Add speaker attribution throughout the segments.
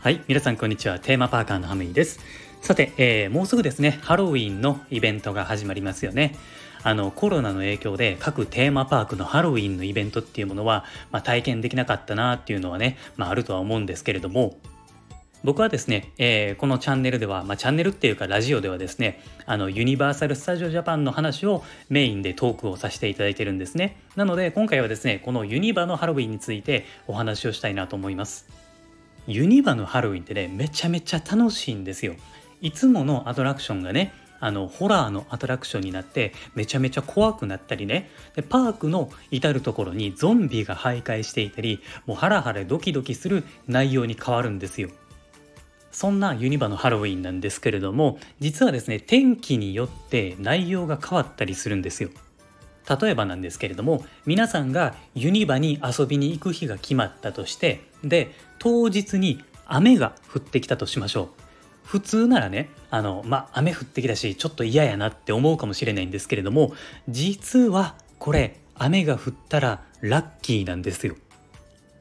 Speaker 1: はい皆さんこんにちは。テーマパーカーのハムイです。さて、えー、もうすぐですね。ハロウィンのイベントが始まりますよね。あのコロナの影響で各テーマパークのハロウィンのイベントっていうものは、まあ、体験できなかったなっていうのはね、まあ、あるとは思うんですけれども僕はですね、えー、このチャンネルでは、まあ、チャンネルっていうかラジオではですね、あのユニバーサル・スタジオ・ジャパンの話をメインでトークをさせていただいてるんですね。なので今回はですね、このユニバのハロウィンについてお話をしたいなと思います。ユニバのハロウィンってね、めちゃめちゃ楽しいんですよ。いつものアトラクションがね、あのホラーのアトラクションになってめちゃめちゃ怖くなったりねでパークの至る所にゾンビが徘徊していたりもうハラハラドキドキする内容に変わるんですよ。そんなユニバのハロウィンなんですけれども実はですね天気によって内容が変わったりするんですよ。例えばなんですけれども皆さんがユニバに遊びに行く日が決まったとしてで当日に雨が降ってきたとしましょう。普通ならねあのまあ雨降ってきたしちょっと嫌やなって思うかもしれないんですけれども実はこれ雨が降ったらラッキーなんですよ。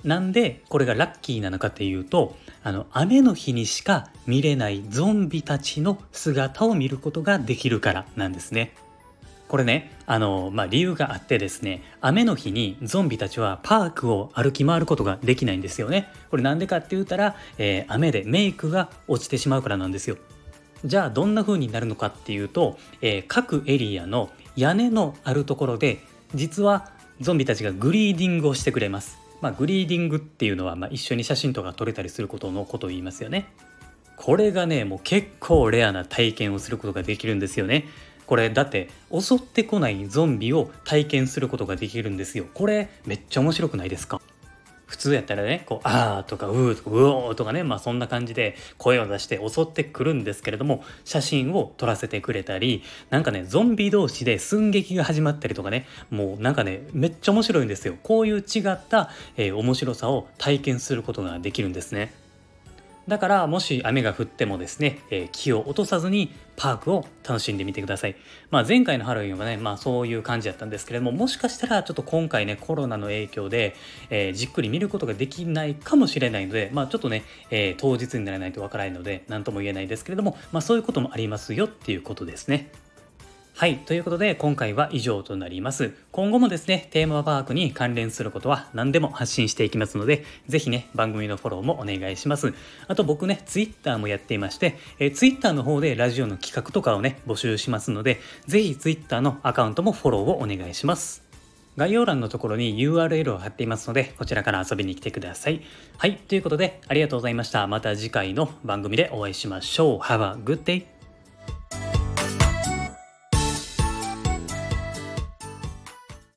Speaker 1: なんでこれがラッキーなのかっていうとあの雨の日にしか見れないゾンビたちの姿を見ることができるからなんですね。これねあの、まあ、理由があってですね雨の日にゾンビたちはパークを歩き回ることができないんですよね。これなんでかって言ったら、えー、雨でメイクが落ちてしまうからなんですよ。じゃあどんな風になるのかっていうと、えー、各エリアの屋根のあるところで実はゾンビたちがグリーディングをしてくれます。まあ、グリーディングっていうのは、まあ、一緒に写真とか撮れたりすることのことを言いますよね。これがねもう結構レアな体験をすることができるんですよね。これだって襲ってこないゾンビを体験することができるんですよ。これめっちゃ面白くないですか？普通やったらねこう「あー」とか「うー」とか「うおー」とかねまあそんな感じで声を出して襲ってくるんですけれども写真を撮らせてくれたりなんかねゾンビ同士で寸劇が始まったりとかねもうなんかねめっちゃ面白いんですよこういう違った、えー、面白さを体験することができるんですね。だからもし雨が降ってもですね、えー、気を落とさずにパークを楽しんでみてください。まあ、前回のハロウィンはね、まあ、そういう感じだったんですけれども、もしかしたらちょっと今回ね、コロナの影響で、えー、じっくり見ることができないかもしれないので、まあ、ちょっとね、えー、当日にならないとわからないので、何とも言えないですけれども、まあ、そういうこともありますよっていうことですね。はい。ということで、今回は以上となります。今後もですね、テーマパークに関連することは何でも発信していきますので、ぜひね、番組のフォローもお願いします。あと僕ね、ツイッターもやっていまして、えー、ツイッターの方でラジオの企画とかをね、募集しますので、ぜひツイッターのアカウントもフォローをお願いします。概要欄のところに URL を貼っていますので、こちらから遊びに来てください。はい。ということで、ありがとうございました。また次回の番組でお会いしましょう。Have a good day!